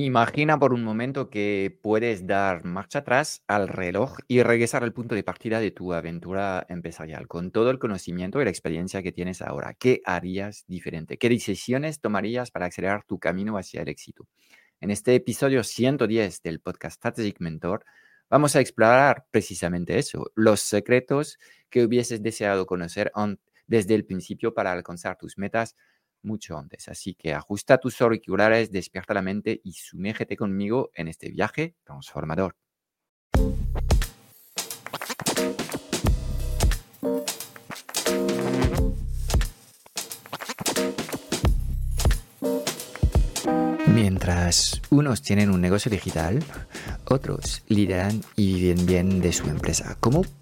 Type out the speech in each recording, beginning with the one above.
Imagina por un momento que puedes dar marcha atrás al reloj y regresar al punto de partida de tu aventura empresarial con todo el conocimiento y la experiencia que tienes ahora. ¿Qué harías diferente? ¿Qué decisiones tomarías para acelerar tu camino hacia el éxito? En este episodio 110 del podcast Strategic Mentor, vamos a explorar precisamente eso, los secretos que hubieses deseado conocer desde el principio para alcanzar tus metas mucho antes. Así que ajusta tus auriculares, despierta la mente y sumérgete conmigo en este viaje transformador. Mientras unos tienen un negocio digital, otros lideran y viven bien de su empresa. ¿Cómo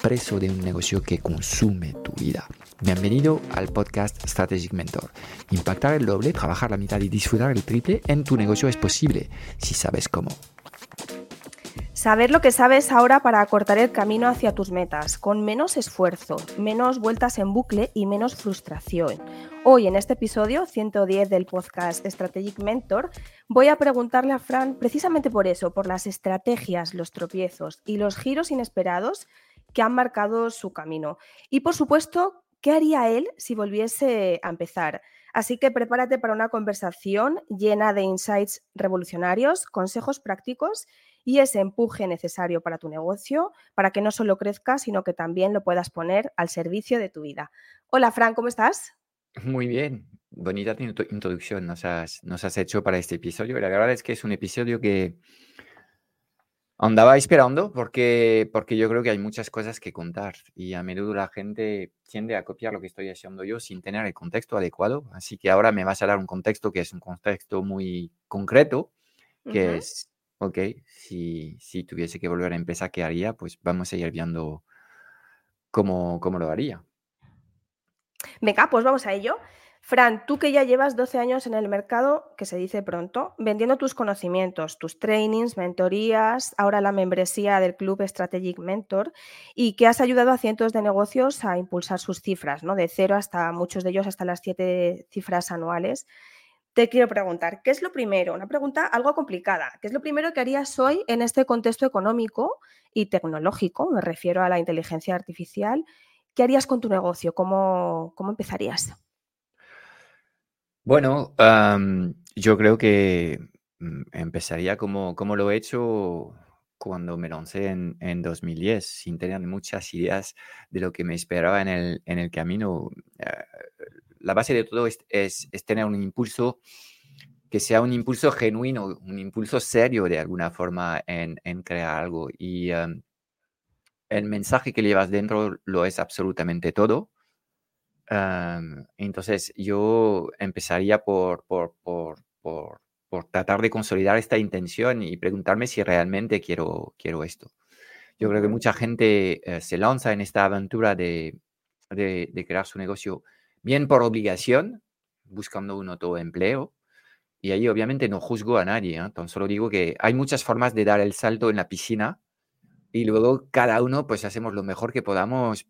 preso de un negocio que consume tu vida. Bienvenido al podcast Strategic Mentor. Impactar el doble, trabajar la mitad y disfrutar el triple en tu negocio es posible si sabes cómo. Saber lo que sabes ahora para acortar el camino hacia tus metas, con menos esfuerzo, menos vueltas en bucle y menos frustración. Hoy en este episodio 110 del podcast Strategic Mentor voy a preguntarle a Fran precisamente por eso, por las estrategias, los tropiezos y los giros inesperados que han marcado su camino. Y por supuesto, ¿qué haría él si volviese a empezar? Así que prepárate para una conversación llena de insights revolucionarios, consejos prácticos y ese empuje necesario para tu negocio, para que no solo crezca, sino que también lo puedas poner al servicio de tu vida. Hola, Fran, ¿cómo estás? Muy bien, bonita introducción nos has, nos has hecho para este episodio. La verdad es que es un episodio que Andaba esperando porque, porque yo creo que hay muchas cosas que contar y a menudo la gente tiende a copiar lo que estoy haciendo yo sin tener el contexto adecuado. Así que ahora me vas a dar un contexto que es un contexto muy concreto, que es, ok, si, si tuviese que volver a empezar, ¿qué haría? Pues vamos a ir viendo cómo, cómo lo haría. Venga, pues vamos a ello. Fran, tú que ya llevas 12 años en el mercado, que se dice pronto, vendiendo tus conocimientos, tus trainings, mentorías, ahora la membresía del Club Strategic Mentor, y que has ayudado a cientos de negocios a impulsar sus cifras, ¿no? De cero hasta muchos de ellos hasta las siete cifras anuales. Te quiero preguntar, ¿qué es lo primero? Una pregunta algo complicada. ¿Qué es lo primero que harías hoy en este contexto económico y tecnológico? Me refiero a la inteligencia artificial. ¿Qué harías con tu negocio? ¿Cómo, cómo empezarías? Bueno, yo creo que mm, empezaría como, como lo he hecho cuando me lancé en, en 2010, sin tener muchas ideas de lo que me esperaba en el, en el camino. Eh, la base de todo es, es, tener un impulso que sea un impulso genuino, un impulso serio de alguna forma en, en crear algo. Y el mensaje que llevas dentro lo es absolutamente todo entonces yo empezaría por, por, por, por, tratar de consolidar esta intención y preguntarme si realmente quiero, quiero esto. Yo creo que mucha gente eh, se lanza en esta aventura de, de, crear su negocio bien por obligación, buscando un autoempleo. Y ahí obviamente no juzgo a nadie, ¿eh? tan solo digo que hay muchas formas de dar el salto en la piscina y luego cada uno pues hacemos lo mejor que podamos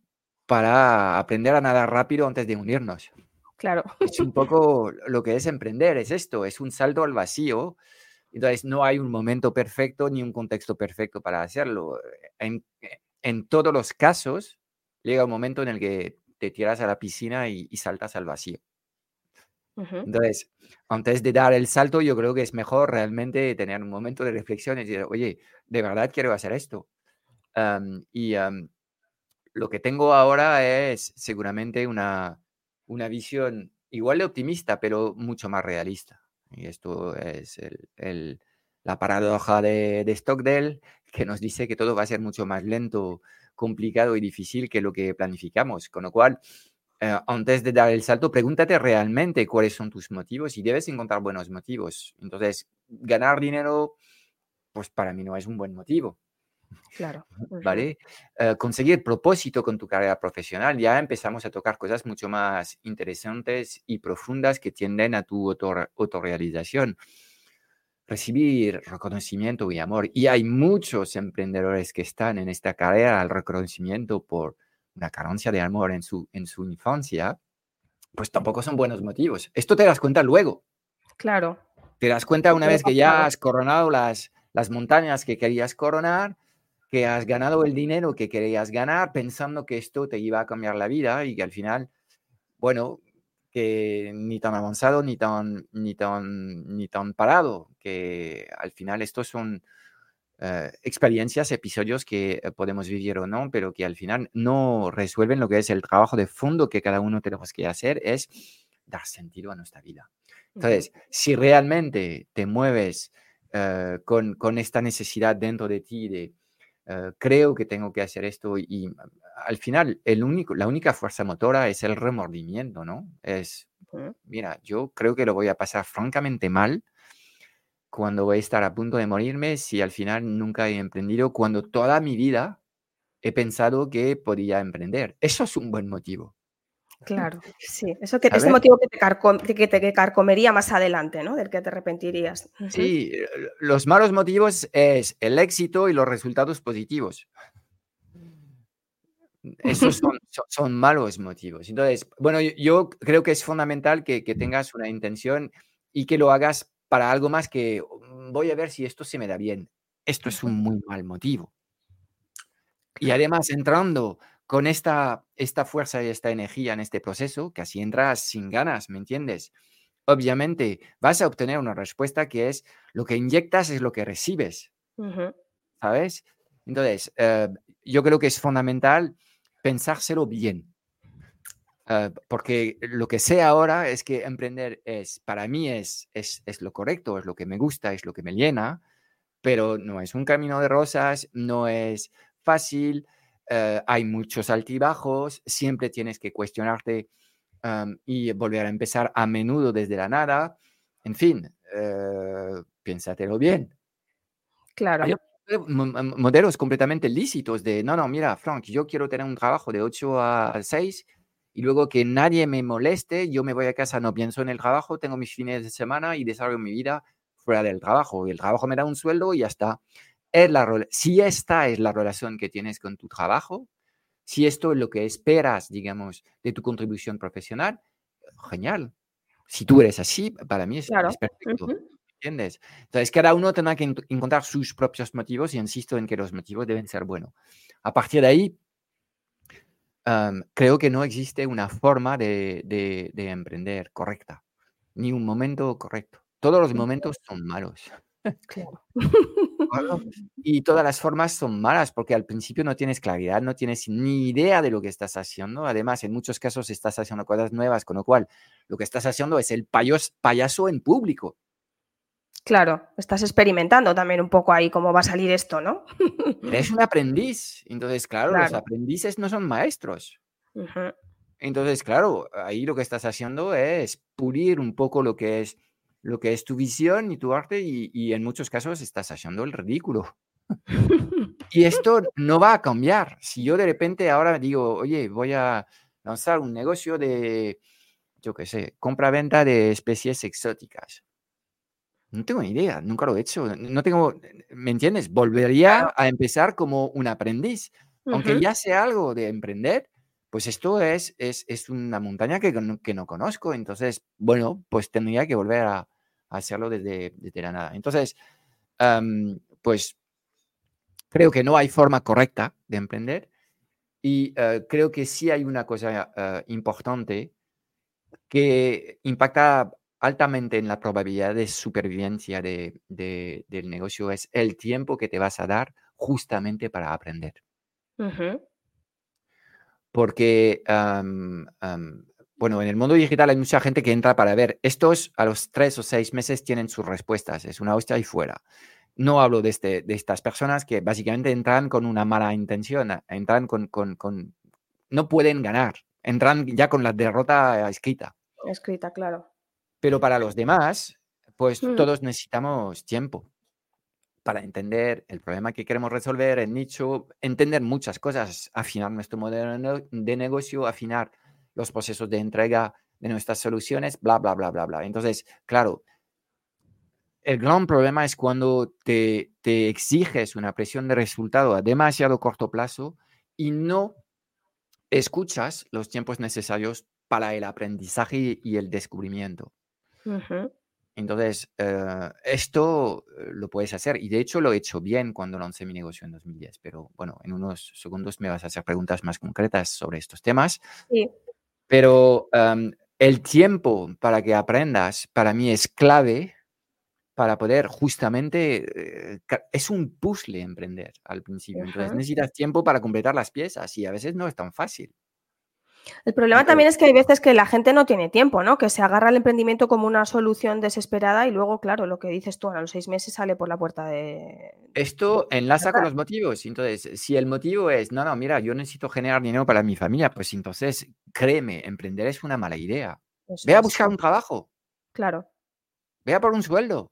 para aprender a nadar rápido antes de unirnos. Claro. Es un poco lo que es emprender, es esto, es un salto al vacío. Entonces, no hay un momento perfecto ni un contexto perfecto para hacerlo. En, en todos los casos, llega un momento en el que te tiras a la piscina y, saltas al vacío. Entonces, antes de dar el salto, yo creo que es mejor realmente tener un momento de reflexión y decir, oye, de verdad quiero hacer esto. y lo que tengo ahora es seguramente una, una visión igual de optimista, pero mucho más realista. Y esto es el, la paradoja de, de, Stockdale, que nos dice que todo va a ser mucho más lento, complicado y difícil que lo que planificamos. Con lo cual, eh, antes de dar el salto, pregúntate realmente cuáles son tus motivos y debes encontrar buenos motivos. Entonces, ganar dinero pues para mí no es un buen motivo. Claro. ¿Vale? Eh, conseguir propósito con tu carrera profesional, ya empezamos a tocar cosas mucho más interesantes y profundas que tienden a tu autorrealización. Recibir reconocimiento y amor. Y hay muchos emprendedores que están en esta carrera al reconocimiento por una carencia de amor en su, en su infancia, pues tampoco son buenos motivos. Esto te das cuenta luego. Claro. Te das cuenta una vez que ya has coronado las, las montañas que querías coronar, que has ganado el dinero que querías ganar pensando que esto te iba a cambiar la vida y que al final, bueno, que ni tan avanzado ni tan, ni tan, ni tan parado, que al final estos son eh, experiencias, episodios que eh, podemos vivir o no, pero que al final no resuelven lo que es el trabajo de fondo que cada uno tenemos que hacer, es dar sentido a nuestra vida. Entonces, si realmente te mueves eh, con, con, esta necesidad dentro de ti de eh, creo que tengo que hacer esto y, mm, al final el único, la única fuerza motora es el remordimiento, ¿no? Es, mira, yo creo que lo voy a pasar francamente mal cuando voy a estar a punto de morirme si al final nunca he emprendido, cuando toda mi vida he pensado que podía emprender. Eso es un buen motivo. Claro, sí, eso que, ese motivo que te, que te carcomería más adelante, ¿no? Del que te arrepentirías. Sí, eh, los malos motivos es el éxito y los resultados positivos. Esos son, malos motivos. Entonces, bueno, yo, creo que es fundamental que, tengas una intención y que lo hagas para algo más que mm, voy a ver si esto se me da bien. Esto es un muy mal motivo. Y además, entrando con esta, esta fuerza y esta energía en este proceso, que así entras sin ganas, ¿me entiendes? Obviamente vas a obtener una respuesta que es lo que inyectas es lo que recibes, ¿sabes? Entonces, eh, yo creo que es fundamental pensárselo bien, eh, porque lo que sé ahora es que emprender es, para mí es, es, es lo correcto, es lo que me gusta, es lo que me llena, pero no es un camino de rosas, no es fácil, eh, hay muchos altibajos, siempre tienes que cuestionarte y volver a empezar a menudo desde la nada. En fin, uh, piénsatelo bien. Claro. Hay modelos completamente lícitos de, no, no, mira, Frank, yo quiero tener un trabajo de 8 a 6 y luego que nadie me moleste, yo me voy a casa, no pienso en el trabajo, tengo mis fines de semana y desarrollo mi vida fuera del trabajo. Y el trabajo me da un sueldo y ya está es la, si esta es la relación que tienes con tu trabajo, si esto es lo que esperas, digamos, de tu contribución profesional, genial. Si tú eres así, para mí es, perfecto. ¿Entiendes? Entonces, cada uno tendrá que encontrar sus propios motivos y insisto en que los motivos deben ser buenos. A partir de ahí, creo que no existe una forma de, de emprender correcta, ni un momento correcto. Todos los momentos son malos. Claro. Y todas las formas son malas porque al principio no tienes claridad, no tienes ni idea de lo que estás haciendo. Además, en muchos casos estás haciendo cosas nuevas, con lo cual lo que estás haciendo es el payaso en público. Claro, estás experimentando también un poco ahí cómo va a salir esto, ¿no? Eres un aprendiz. Entonces, claro, los aprendices no son maestros. Entonces, claro, ahí lo que estás haciendo es pulir un poco lo que es lo que es tu visión y tu arte y, en muchos casos estás haciendo el ridículo. y esto no va a cambiar. Si yo de repente ahora digo, oye, voy a lanzar un negocio de, yo qué sé, compra-venta de especies exóticas. No tengo ni idea, nunca lo he hecho. No tengo, ¿me entiendes? Volvería a empezar como un aprendiz. Aunque ya sé algo de emprender, pues esto es, es, una montaña que, que, no conozco, entonces, bueno, pues tendría que volver a, hacerlo desde, la nada. Entonces, pues creo que no hay forma correcta de emprender y eh, creo que sí hay una cosa eh, importante que impacta altamente en la probabilidad de supervivencia de, del negocio, es el tiempo que te vas a dar justamente para aprender porque, bueno, en el mundo digital hay mucha gente que entra para ver, estos a los tres o seis meses tienen sus respuestas, es una hostia y fuera. No hablo de, este, de estas personas que básicamente entran con una mala intención, entran con, con, con no pueden ganar, entran ya con la derrota escrita. Escrita, claro. Pero para los demás, pues mm. todos necesitamos tiempo. para entender el problema que queremos resolver, el nicho, entender muchas cosas, afinar nuestro modelo de negocio, afinar los procesos de entrega de nuestras soluciones, bla, bla, bla, bla, bla. Entonces, claro, el gran problema es cuando te, te exiges una presión de resultado a demasiado corto plazo y no escuchas los tiempos necesarios para el aprendizaje y el descubrimiento. Entonces, eh, esto eh, lo puedes hacer y de hecho lo he hecho bien cuando lancé mi negocio en 2010, pero bueno, en unos segundos me vas a hacer preguntas más concretas sobre estos temas. Sí. Pero el tiempo para que aprendas para mí es clave para poder justamente, eh, es un puzzle emprender al principio. Entonces necesitas tiempo para completar las piezas y a veces no es tan fácil. El problema también es que hay veces que la gente no tiene tiempo, ¿no? Que se agarra al emprendimiento como una solución desesperada y luego, claro, lo que dices tú, a los seis meses sale por la puerta de... Esto enlaza con los motivos. Entonces, si el motivo es, no, no, mira, yo necesito generar dinero para mi familia, pues entonces, créeme, emprender es una mala idea. Ve a buscar un trabajo. Claro. Ve a por un sueldo.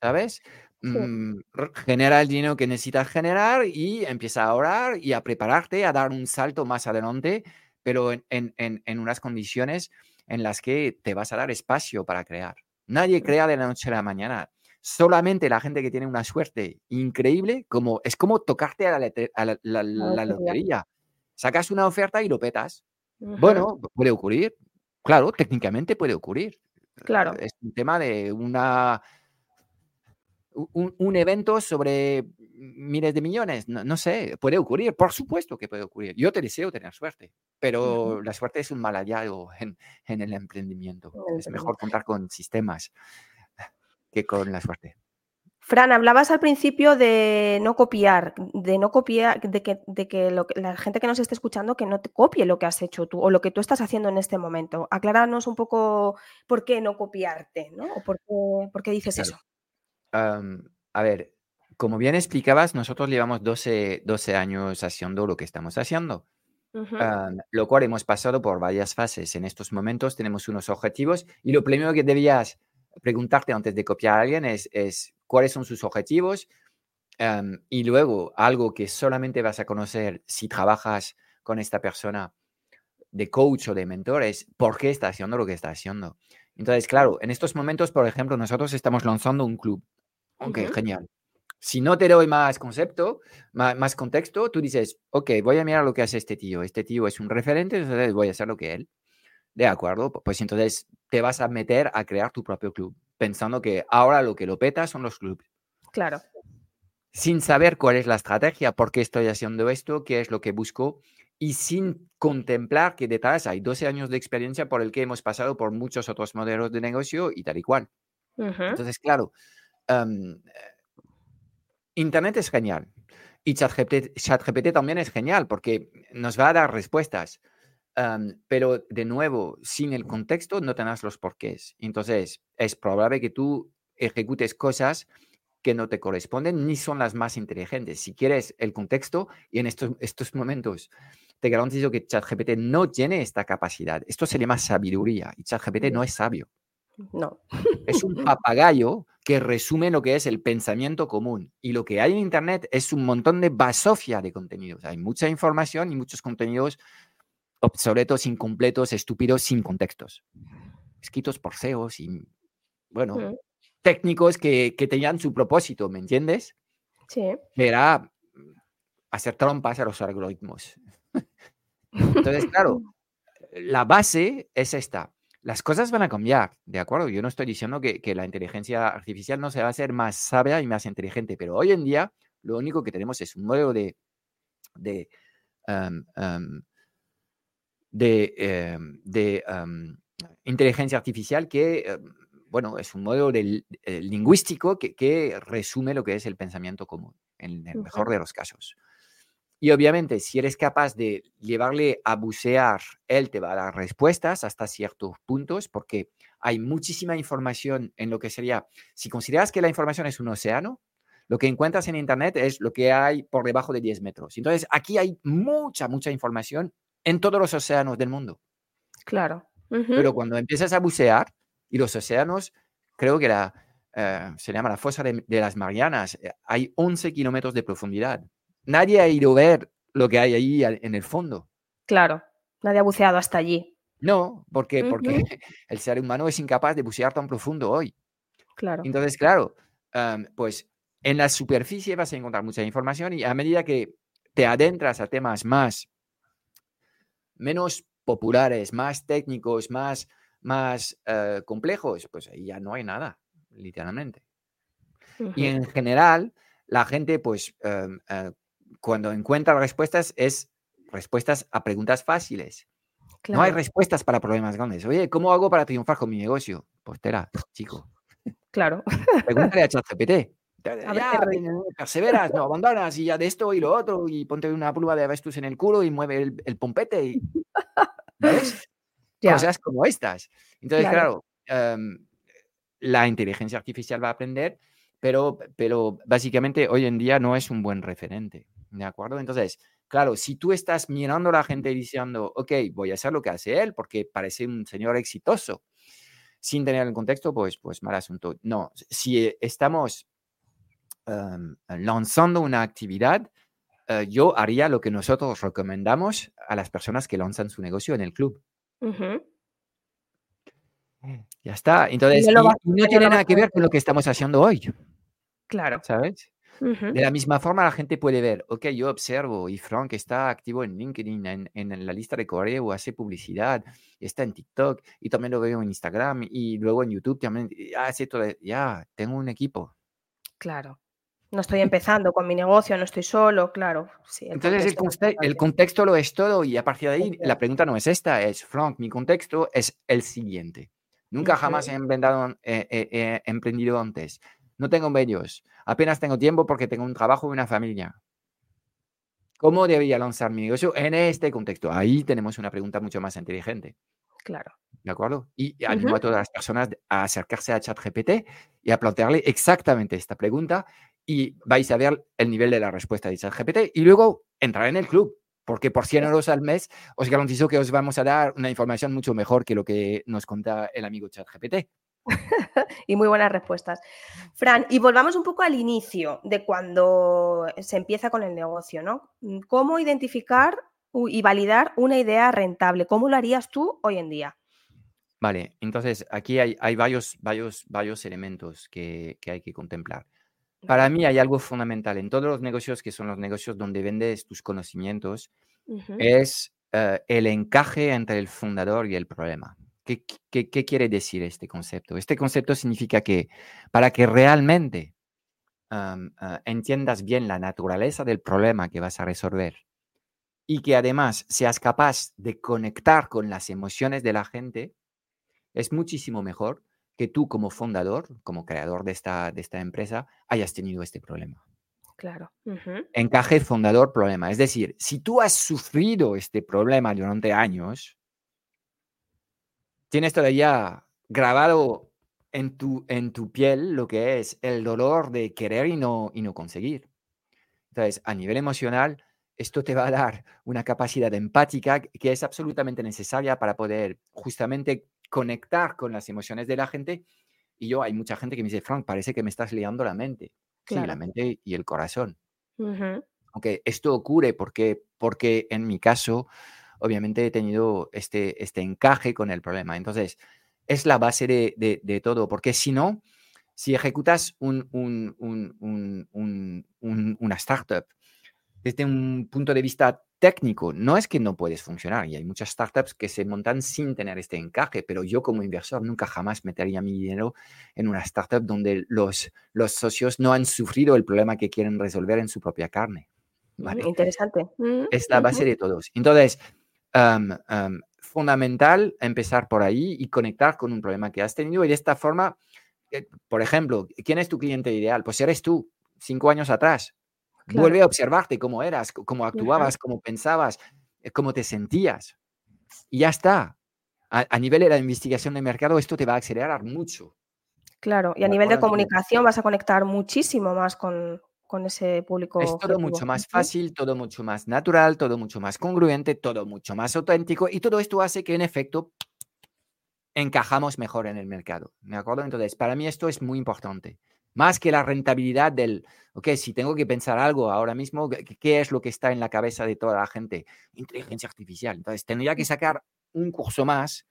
¿Sabes? Mm, genera el dinero que necesitas generar y empieza a ahorrar y a prepararte a dar un salto más adelante pero en, unas condiciones en las que te vas a dar espacio para crear. Nadie crea de la noche a la mañana. Solamente la gente que tiene una suerte increíble, como es como tocarte a la, lotería. Sacas una oferta y lo petas. Bueno, puede ocurrir. Claro, técnicamente puede ocurrir. Claro. Es un tema de una un, evento sobre miles de millones, no, sé, puede ocurrir, por supuesto que puede ocurrir. Yo te deseo tener suerte, pero la suerte es un mal hallado en, el emprendimiento. Es mejor contar con sistemas que con la suerte. Fran, hablabas al principio de no copiar, de no copiar, de que, de que, la gente que nos esté escuchando que no te copie lo que has hecho tú o lo que tú estás haciendo en este momento. Acláranos un poco por qué no copiarte, ¿no? O por qué, dices eso a ver, como bien explicabas, nosotros llevamos 12, 12 años haciendo lo que estamos haciendo, lo cual hemos pasado por varias fases. En estos momentos tenemos unos objetivos y lo primero que debías preguntarte antes de copiar a alguien es, es cuáles son sus objetivos y luego algo que solamente vas a conocer si trabajas con esta persona de coach o de mentor es por qué está haciendo lo que está haciendo. Entonces, claro, en estos momentos, por ejemplo, nosotros estamos lanzando un club Ok, genial. Si no te doy más concepto, más, contexto, tú dices, ok, voy a mirar lo que hace este tío. Este tío es un referente, entonces voy a hacer lo que él. De acuerdo, pues entonces te vas a meter a crear tu propio club, pensando que ahora lo que lo peta son los clubes. Claro. Sin saber cuál es la estrategia, por qué estoy haciendo esto, qué es lo que busco, y sin contemplar que detrás hay 12 años de experiencia por el que hemos pasado por muchos otros modelos de negocio y tal y cual. Entonces, claro, Internet es genial. Y ChatGPT, también es genial porque nos va a dar respuestas. pero de nuevo, sin el contexto no tendrás los porqués. Entonces, es probable que tú ejecutes cosas que no te corresponden ni son las más inteligentes. Si quieres el contexto, y en estos, estos momentos te garantizo que ChatGPT no tiene esta capacidad. Esto se llama sabiduría y ChatGPT no es sabio. No. Es un papagayo que resume lo que es el pensamiento común. Y lo que hay en Internet es un montón de basofia de contenidos. Hay mucha información y muchos contenidos obsoletos, incompletos, estúpidos, sin contextos. Escritos por CEOs y, bueno, mm. técnicos que, que, tenían su propósito, ¿me entiendes? Sí. era hacer trompas a los algoritmos. Entonces, claro, la base es esta las cosas van a cambiar, ¿de acuerdo? Yo no estoy diciendo que, la inteligencia artificial no se va a hacer más sabia y más inteligente, pero hoy en día lo único que tenemos es un modelo de, de, em, em, de, em, inteligencia artificial que, bueno, es un modelo eh, lingüístico que, resume lo que es el pensamiento común, en el mejor de los casos. Y obviamente, si eres capaz de llevarle a bucear, él te va a dar respuestas hasta ciertos puntos, porque hay muchísima información en lo que sería, si consideras que la información es un océano, lo que encuentras en Internet es lo que hay por debajo de 10 metros. Entonces, aquí hay mucha, mucha información en todos los océanos del mundo. Claro. Pero cuando empiezas a bucear, y los océanos, creo que la, eh, se llama la fosa de, las Marianas, eh, hay 11 kilómetros de profundidad. Nadie ha ido a ver lo que hay ahí en el fondo. Claro, nadie ha buceado hasta allí. No, porque, porque el ser humano es incapaz de bucear tan profundo hoy. Claro. Entonces, claro, pues en la superficie vas a encontrar mucha información y a medida que te adentras a temas más, menos populares, más técnicos, más, más eh, complejos, pues ahí ya no hay nada, literalmente. Y en general, la gente, pues, em, eh, cuando encuentra respuestas, es respuestas a preguntas fáciles. No hay respuestas para problemas grandes. Oye, ¿cómo hago para triunfar con mi negocio? Pues tera, chico. Claro. Pregúntale a ChatGPT. Ya, perseveras, no abandonas y ya de esto y lo otro y ponte una prueba de avestus en el culo y mueve el, pompete y ¿ves? cosas como estas. Entonces, claro, em, la inteligencia artificial va a aprender, pero, pero básicamente hoy en día no es un buen referente, ¿de acuerdo? Entonces, claro, si tú estás mirando a la gente diciendo, ok, voy a hacer lo que hace él porque parece un señor exitoso, sin tener el contexto, pues, pues mal asunto. No, si estamos Em, lanzando una actividad, eh, yo haría lo que nosotros recomendamos a las personas que lanzan su negocio en el club. Ya está. Entonces, no, tiene nada que ver con lo que estamos haciendo hoy. Claro. ¿Sabes? De la misma forma, la gente puede ver, ok, yo observo y Frank está activo en LinkedIn, en, en, la lista de correo, hace publicidad, está en TikTok y también lo veo en Instagram y luego en YouTube también hace todo. Ya, tengo un equipo. Claro. No estoy empezando con mi negocio, no estoy solo, claro. Entonces el, contexto lo es todo y a partir de ahí la pregunta no es esta, es, Frank, mi contexto es el siguiente. Nunca jamás he emprendido, emprendido antes. No tengo medios. Apenas tengo tiempo porque tengo un trabajo y una familia. ¿Cómo debería lanzar mi negocio en este contexto? Ahí tenemos una pregunta mucho más inteligente. Claro. ¿De acuerdo? Y animo a todas las personas a acercarse a ChatGPT y a plantearle exactamente esta pregunta y vais a ver el nivel de la respuesta de ChatGPT y luego entrar en el club, porque por 100 euros al mes os garantizo que os vamos a dar una información mucho mejor que lo que nos cuenta el amigo ChatGPT. y muy buenas respuestas. Fran, y volvamos un poco al inicio de cuando se empieza con el negocio, ¿no? ¿Cómo identificar y validar una idea rentable? ¿Cómo lo harías tú hoy en día? Vale, entonces aquí hay, hay varios, varios, varios elementos que, que hay que contemplar. Para mí hay algo fundamental en todos los negocios que son los negocios donde vendes tus conocimientos, es eh, el encaje entre el fundador y el problema. ¿Qué, qué, quiere decir este concepto? Este concepto significa que para que realmente eh, entiendas bien la naturaleza del problema que vas a resolver y que además seas capaz de conectar con las emociones de la gente, es muchísimo mejor que tú como fundador, como creador de esta, de esta empresa, hayas tenido este problema. Claro. Encaje fundador problema. Es decir, si tú has sufrido este problema durante años, tienes todavía grabado en tu, en tu piel lo que es el dolor de querer y no, y no conseguir. Entonces, a nivel emocional, esto te va a dar una capacidad empática que es absolutamente necesaria para poder justamente conectar con las emociones de la gente. Y yo, hay mucha gente que me dice, Frank, parece que me estás liando la mente. Sí, la mente y el corazón. Aunque esto ocurre porque, porque en mi caso, obviamente he tenido este, este encaje con el problema. Entonces, es la base de, de, todo, porque si no, si ejecutas un, un, un, una startup desde un punto de vista técnico, no es que no puedes funcionar y hay muchas startups que se montan sin tener este encaje, pero yo como inversor nunca jamás metería mi dinero en una startup donde los, los socios no han sufrido el problema que quieren resolver en su propia carne. Mm, interesante. Mm, es la base de todos. Entonces, fundamental empezar por ahí y conectar con un problema que has tenido y de esta forma, eh, por ejemplo, ¿quién es tu cliente ideal? Pues eres tú, cinco años atrás. Vuelve a observarte cómo eras, cómo actuabas, cómo pensabas, eh, cómo te sentías. Y ya está. A, nivel de la investigación de mercado, esto te va a acelerar mucho. Claro, y a nivel de comunicación vas a conectar muchísimo más con, ese público. Es todo mucho más fácil, todo mucho más natural, todo mucho más congruente, todo mucho más auténtico y todo esto hace que en efecto encajamos mejor en el mercado. ¿Me acuerdo? Entonces, para mí esto es muy importante. Más que la rentabilidad del, ok, si tengo que pensar algo ahora mismo, ¿qué es lo que está en la cabeza de toda la gente? Inteligencia artificial. Entonces, tendría que sacar un curso más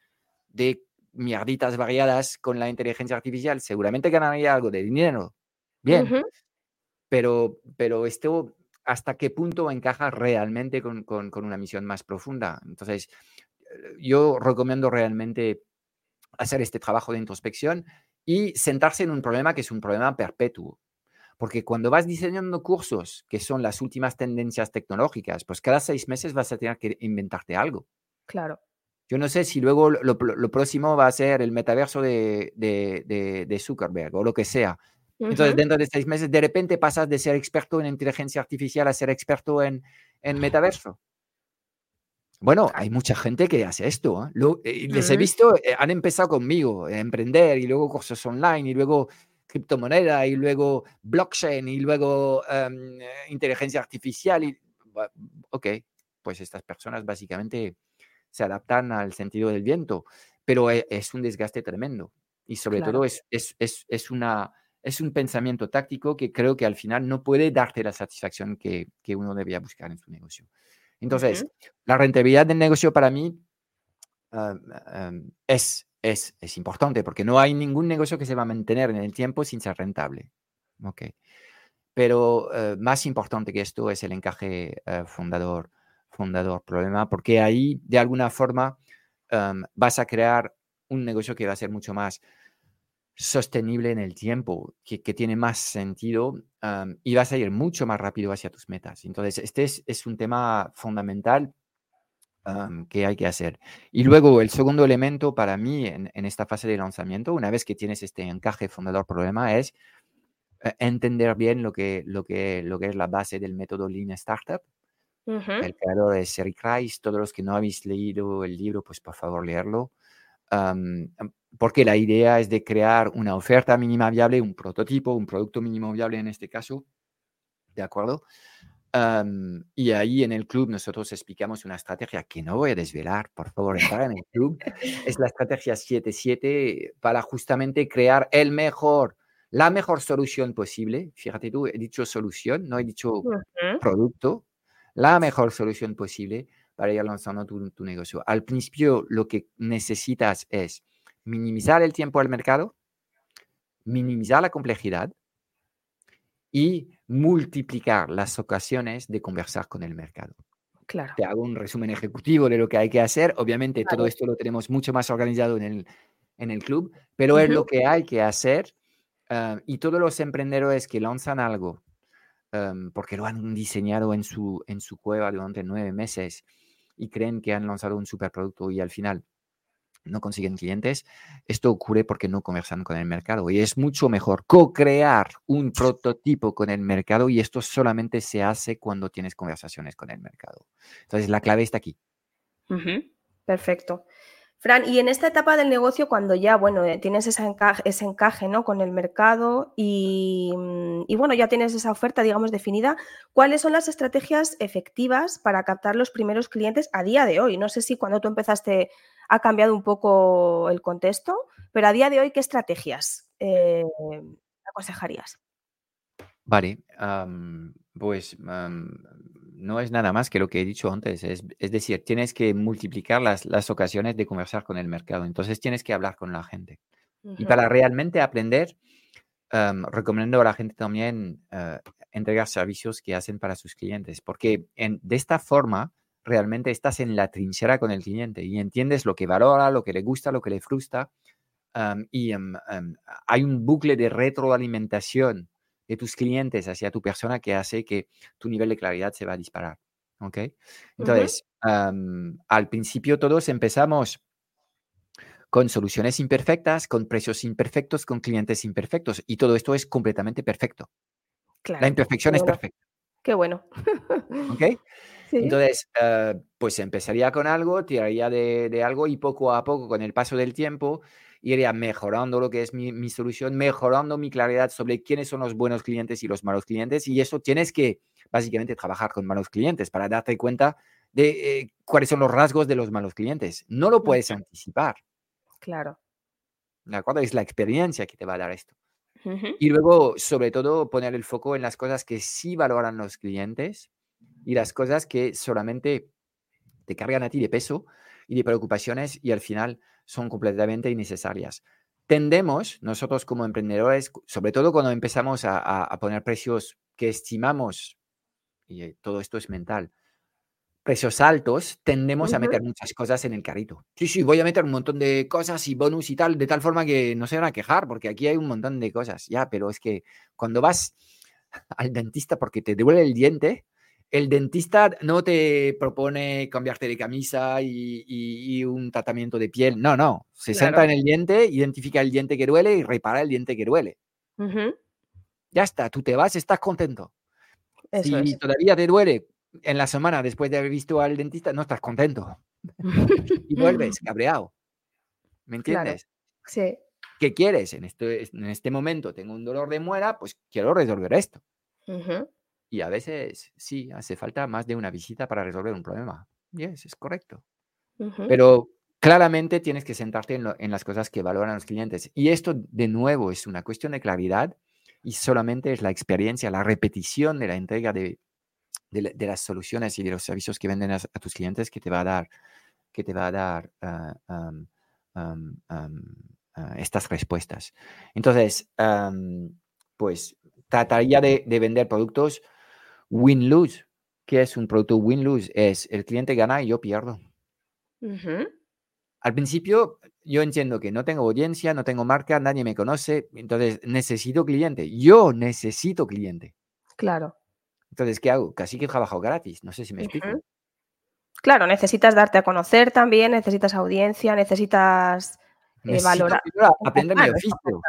de mierditas variadas con la inteligencia artificial. Seguramente ganaría algo de dinero. Bien. Pero, pero esto, ¿hasta qué punto encaja realmente con, con, con una misión más profunda? Entonces, yo recomiendo realmente hacer este trabajo de introspección y sentarse en un problema que es un problema perpetuo. Porque cuando vas diseñando cursos que son las últimas tendencias tecnológicas, pues cada seis meses vas a tener que inventarte algo. Claro. Yo no sé si luego lo, próximo va a ser el metaverso de, de, Zuckerberg o lo que sea. Entonces, dentro de seis meses, de repente pasas de ser experto en inteligencia artificial a ser experto en, en metaverso. Bueno, hay mucha gente que hace esto. ¿eh? Eh, les he visto, eh, han empezado conmigo a emprender y luego cursos online y luego criptomoneda y luego blockchain y luego em, inteligencia artificial. Y, ok, pues estas personas básicamente se adaptan al sentido del viento, pero es, un desgaste tremendo. Y sobre todo es, es, es, una, es un pensamiento táctico que creo que al final no puede darte la satisfacción que, que uno debía buscar en su negocio. Entonces, la rentabilidad del negocio para mí es, es, es, importante porque no hay ningún negocio que se va a mantener en el tiempo sin ser rentable. Okay. Pero eh, más importante que esto es el encaje eh, fundador, fundador problema, porque ahí de alguna forma vas a crear un negocio que va a ser mucho más sostenible en el tiempo, que, tiene más sentido y vas a ir mucho más rápido hacia tus metas. Entonces, este es, un tema fundamental que hay que hacer. Y luego, el segundo elemento para mí en, esta fase de lanzamiento, una vez que tienes este encaje fundador-problema, es eh, entender bien lo que, lo, que, lo que es la base del método Lean Startup. El creador es Eric Rice. Todos los que no habéis leído el libro, pues por favor leerlo porque la idea es de crear una oferta mínima viable, un prototipo, un producto mínimo viable en este caso, ¿de acuerdo? y ahí en el club nosotros explicamos una estrategia que no voy a desvelar, por favor, entrar en el club. es la estrategia 7-7 para justamente crear el mejor, la mejor solución posible. Fíjate tú, he dicho solución, no he dicho producto. La mejor solución posible para ir lanzando tu negocio. Al principio lo que necesitas es minimizar el tiempo del mercado, minimizar la complejidad y multiplicar las ocasiones de conversar con el mercado. Claro. Te hago un resumen ejecutivo de lo que hay que hacer. Obviamente todo esto lo tenemos mucho más organizado en el, en el club, pero es lo que hay que hacer. Ah, y todos los emprendedores que lanzan algo, porque lo han diseñado en su, en su cueva durante nueve meses y creen que han lanzado un superproducto y al final no consiguen clientes, esto ocurre porque no conversan con el mercado y es mucho mejor co-crear un prototipo con el mercado y esto solamente se hace cuando tienes conversaciones con el mercado. Entonces, la clave está aquí. Perfecto. Fran, y en esta etapa del negocio, cuando ya, bueno, eh, tienes ese encaje, ¿no? con el mercado y, mm, y, bueno, ya tienes esa oferta, digamos, definida, ¿cuáles son las estrategias efectivas para captar los primeros clientes a día de hoy? No sé si cuando tú empezaste ha cambiado un poco el contexto, pero a día de hoy, ¿qué estrategias eh, aconsejarías? Vale, pues no es nada más que lo que he dicho antes, es, decir, tienes que multiplicar las, las, ocasiones de conversar con el mercado, entonces tienes que hablar con la gente. Y para realmente aprender, recomiendo a la gente también uh, entregar servicios que hacen para sus clientes, porque de esta forma realmente estás en la trinchera con el cliente y entiendes lo que valora, lo que le gusta, lo que le frustra. y hay un bucle de retroalimentación de tus clientes hacia tu persona que hace que tu nivel de claridad se va a disparar. ¿Ok? Entonces, al principio todos empezamos con soluciones imperfectas, con precios imperfectos, con clientes imperfectos y todo esto es completamente perfecto. la imperfección es perfecta. Qué bueno. ¿Ok? Entonces, eh, pues empezaría con algo, tiraría de, algo y poco a poco, con el paso del tiempo, iría mejorando lo que es mi, solución, mejorando mi claridad sobre quiénes son los buenos clientes y los malos clientes. Y eso tienes que básicamente trabajar con malos clientes para darte cuenta de eh, cuáles son los rasgos de los malos clientes. No lo puedes anticipar. Claro. ¿De acuerdo? Es la experiencia que te va a dar esto. Y luego, sobre todo, poner el foco en las cosas que sí valoran los clientes y las cosas que solamente te cargan a ti de peso y de preocupaciones y al final son completamente innecesarias. Tendemos, nosotros como emprendedores, sobre todo cuando empezamos a, poner precios que estimamos, y eh, todo esto es mental, precios altos, tendemos a meter muchas cosas en el carrito. Sí, sí, voy a meter un montón de cosas y bonus y tal, de tal forma que no se van a quejar, porque aquí hay un montón de cosas. Ya, pero es que cuando vas al dentista porque te duele el diente, el dentista no te propone cambiarte de camisa y, un tratamiento de piel. No, no. Se sienta en el diente, identifica el diente que duele y repara el diente que duele. Ya está, tú te vas, estás contento. si todavía te duele en la semana después de haber visto al dentista, no estás contento. y vuelves cabreado. ¿Me entiendes? Sí. ¿Qué quieres? En este, en este momento tengo un dolor de muela, pues quiero resolver esto. Y a veces sí, hace falta más de una visita para resolver un problema. Yes, es correcto. Pero claramente tienes que sentarte en, las cosas que valoran los clientes. Y esto, de nuevo, es una cuestión de claridad y solamente es la experiencia, la repetición de la entrega de, de, las soluciones y de los servicios que venden a, tus clientes que te va a dar, que te va a dar ah, ah, estas respuestas. Entonces, pues trataría de, de vender productos Win-lose. ¿Qué es un producto win-lose? Es el cliente gana y yo pierdo. Al principio, yo entiendo que no tengo audiencia, no tengo marca, nadie me conoce, entonces necesito cliente. Yo necesito cliente. Claro. Entonces, ¿qué hago? Casi que trabajo gratis. No sé si me explico. Claro, necesitas darte a conocer también, necesitas audiencia, necesitas eh, valorar. Aprender mi oficio.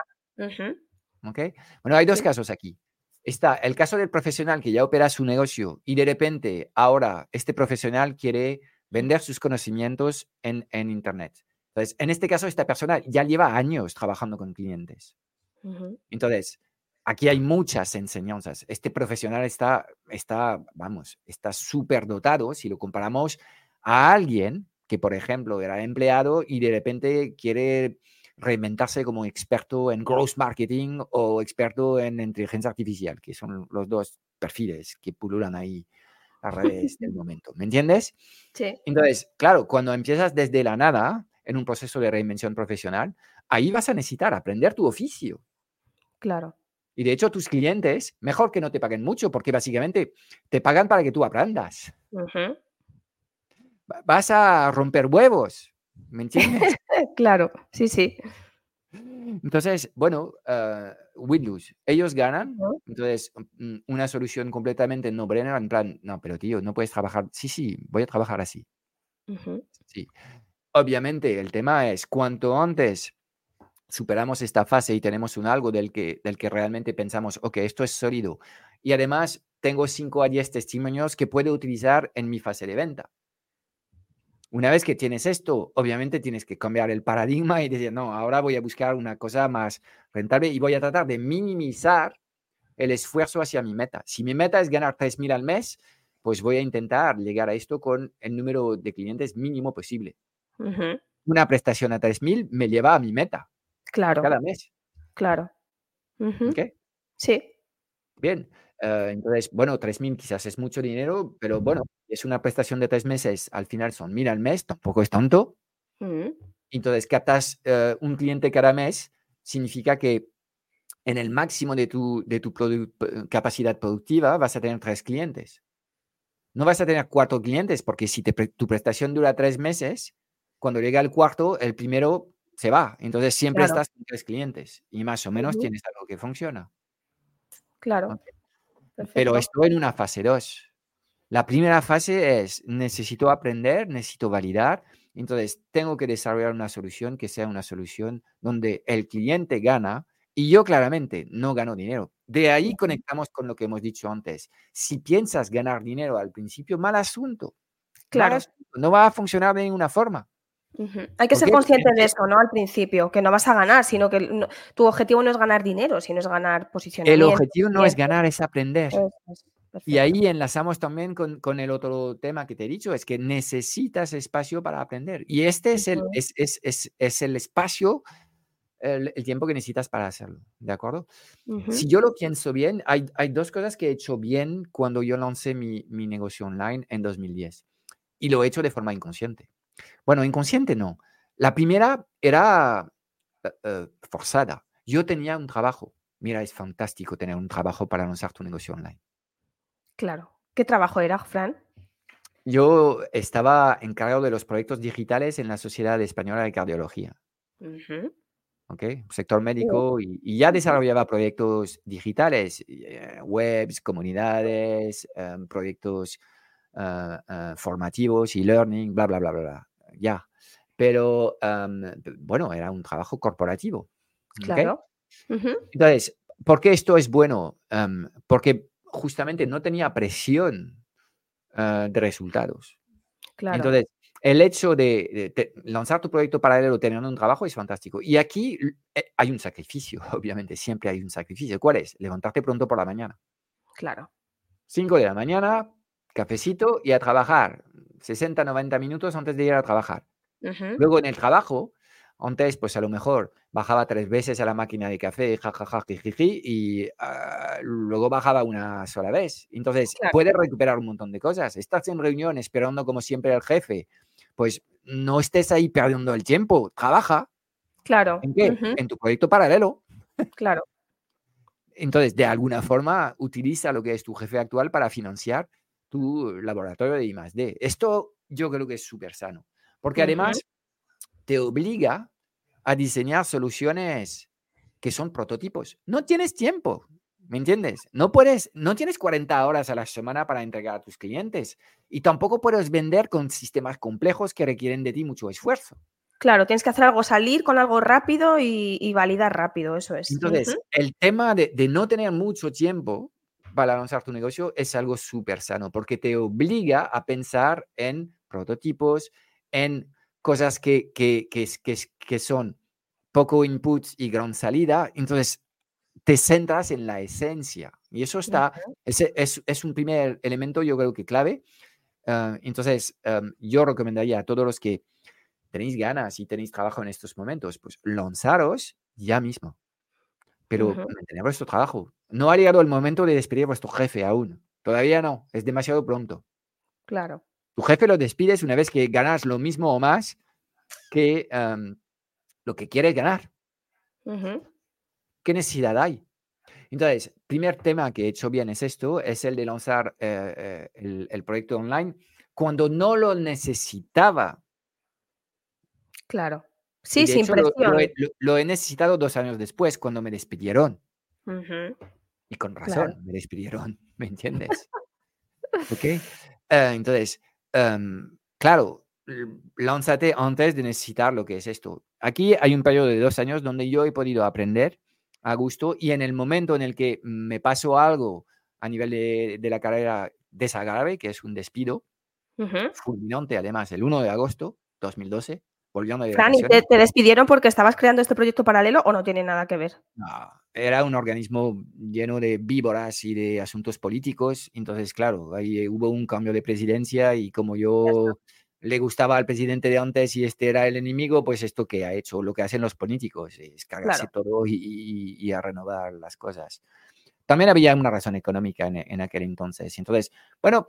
Bueno, hay dos casos aquí está el caso del profesional que ya opera su negocio y de repente ahora este profesional quiere vender sus conocimientos en, Internet. Entonces, en este caso, esta persona ya lleva años trabajando con clientes. Entonces, aquí hay muchas enseñanzas. Este profesional está, está vamos, está súper dotado si lo comparamos a alguien que, por ejemplo, era empleado y de repente quiere reinventarse como experto en growth marketing o experto en inteligencia artificial, que son los dos perfiles que pululan ahí a redes del momento. ¿Me entiendes? Sí. Entonces, claro, cuando empiezas desde la nada en un proceso de reinvención profesional, ahí vas a necesitar aprender tu oficio. Claro. Y de hecho, tus clientes, mejor que no te paguen mucho, porque básicamente te pagan para que tú aprendas. Vas a romper huevos, ¿Me entiendes? claro, sí, sí. Entonces, bueno, uh, Windows, ellos ganan. Entonces, mm, una solución completamente no brainer, en plan, no, pero tío, no puedes trabajar. Sí, sí, voy a trabajar así. Sí. Obviamente, el tema es cuanto antes superamos esta fase y tenemos un algo del que, del que realmente pensamos, ok, esto es sólido. Y además, tengo 5 a 10 testimonios que puedo utilizar en mi fase de venta. Una vez que tienes esto, obviamente tienes que cambiar el paradigma y decir, no, ahora voy a buscar una cosa más rentable y voy a tratar de minimizar el esfuerzo hacia mi meta. Si mi meta es ganar 3.000 al mes, pues voy a intentar llegar a esto con el número de clientes mínimo posible. Una prestación a 3.000 me lleva a mi meta. Claro. Cada mes. Claro. ¿Ok? Sí. Bien. Eh, entonces, bueno, 3.000 quizás es mucho dinero, pero bueno, es una prestación de tres meses, al final son 1.000 al mes, tampoco es tanto. Mm. Entonces, captas uh, un cliente cada mes, significa que en el máximo de tu, de tu capacidad productiva vas a tener tres clientes. No vas a tener cuatro clientes, porque si tu prestación dura tres meses, cuando llega el cuarto, el primero se va. Entonces siempre estás con tres clientes y más o menos tienes algo que funciona. Claro. Pero estoy en una fase 2. La primera fase es, necesito aprender, necesito validar, entonces tengo que desarrollar una solución que sea una solución donde el cliente gana y yo claramente no gano dinero. De ahí conectamos con lo que hemos dicho antes. Si piensas ganar dinero al principio, mal asunto. Claro. No va a funcionar de ninguna forma. Hay que ser consciente de eso, ¿no? Al principio, que no vas a ganar, sino que tu objetivo no es ganar dinero, sino es ganar posicionamiento. El objetivo no es ganar, es aprender. Y ahí enlazamos también con, con, el otro tema que te he dicho, es que necesitas espacio para aprender. Y este es el, es, es, es, es el espacio, el, el, tiempo que necesitas para hacerlo, ¿de acuerdo? Si yo lo pienso bien, hay, hay, dos cosas que he hecho bien cuando yo lancé mi, mi, negocio online en 2010. Y lo he hecho de forma inconsciente. Bueno, inconsciente no. La primera era uh, forzada. Yo tenía un trabajo. Mira, es fantástico tener un trabajo para lanzar tu negocio online. Claro. ¿Qué trabajo era, Fran? Yo estaba encargado de los proyectos digitales en la Sociedad Española de Cardiología. ¿Okay? Sector médico y, y, ya desarrollaba proyectos digitales, eh, webs, comunidades, eh, proyectos uh, uh, formativos y learning, bla, bla, bla, bla, bla. Ya. Pero um, bueno, era un trabajo corporativo. Claro. Uh -huh. Entonces, ¿por qué esto es bueno? Um, porque justamente no tenía presión uh, de resultados. Claro. Entonces, el hecho de, de, de, lanzar tu proyecto paralelo teniendo un trabajo es fantástico. Y aquí eh, hay un sacrificio, obviamente, siempre hay un sacrificio. ¿Cuál es? Levantarte pronto por la mañana. Claro. 5 de la mañana, cafecito y a trabajar. 60, 90 minutos antes de ir a trabajar. Uh -huh. Luego en el trabajo, antes, pues a lo mejor bajaba tres veces a la máquina de café, jajaja, jiji, y uh, luego bajaba una sola vez. Entonces, Claro. puedes recuperar un montón de cosas. Estás en reunión esperando como siempre al jefe, pues no estés ahí perdiendo el tiempo. Trabaja. Claro. ¿En qué? Uh -huh. En tu proyecto paralelo. Claro. Entonces, de alguna forma, utiliza lo que es tu jefe actual para financiar tu laboratorio de I+D. Esto yo creo que es súper sano, porque además. Te obliga a diseñar soluciones que son prototipos. No tienes tiempo, ¿me entiendes? No puedes, no tienes 40 horas a la semana para entregar a tus clientes y tampoco puedes vender con sistemas complejos que requieren de ti mucho esfuerzo. Claro, tienes que hacer algo, salir con algo rápido y, y validar rápido, eso es. Entonces, Uh -huh. el tema de, de no tener mucho tiempo para lanzar tu negocio es algo súper sano porque te obliga a pensar en prototipos, en cosas que, que, que, que, que son poco input y gran salida. Entonces, te centras en la esencia. Y eso está, Uh -huh. es, es, es, un primer elemento, yo creo que clave. Uh, entonces, um, yo recomendaría a todos los que tenéis ganas y tenéis trabajo en estos momentos, pues lanzaros ya mismo. Pero Uh -huh. mantener vuestro trabajo. No ha llegado el momento de despedir a vuestro jefe aún. Todavía no, es demasiado pronto. Claro. Tu jefe lo despides una vez que ganas lo mismo o más que um, lo que quieres ganar. Uh -huh. ¿Qué necesidad hay? Entonces, primer tema que he hecho bien es esto, es el de lanzar eh, eh, el, el, proyecto online cuando no lo necesitaba. Claro. Sí, sin hecho, presión. Lo, lo, he, lo, he, necesitado dos años después, cuando me despidieron. Uh -huh. Y con razón claro. me despidieron, ¿me entiendes? ¿Ok? Uh, entonces, um, claro, lánzate antes de necesitar lo que es esto. Aquí hay un periodo de dos años donde yo he podido aprender a gusto y en el momento en el que me pasó algo a nivel de, de la carrera desagradable, que es un despido, uh -huh. fulminante además, el 1 de agosto 2012, volviendo de Fran, ¿y te, te, despidieron porque estabas creando este proyecto paralelo o no tiene nada que ver? No, era un organismo lleno de víboras y de asuntos políticos, entonces claro, ahí hubo un cambio de presidencia y como yo le gustaba al presidente de antes y este era el enemigo, pues esto que ha hecho, lo que hacen los políticos, es cargarse claro. todo y, y, y, a renovar las cosas. También había una razón económica en, en aquel entonces. Entonces, bueno,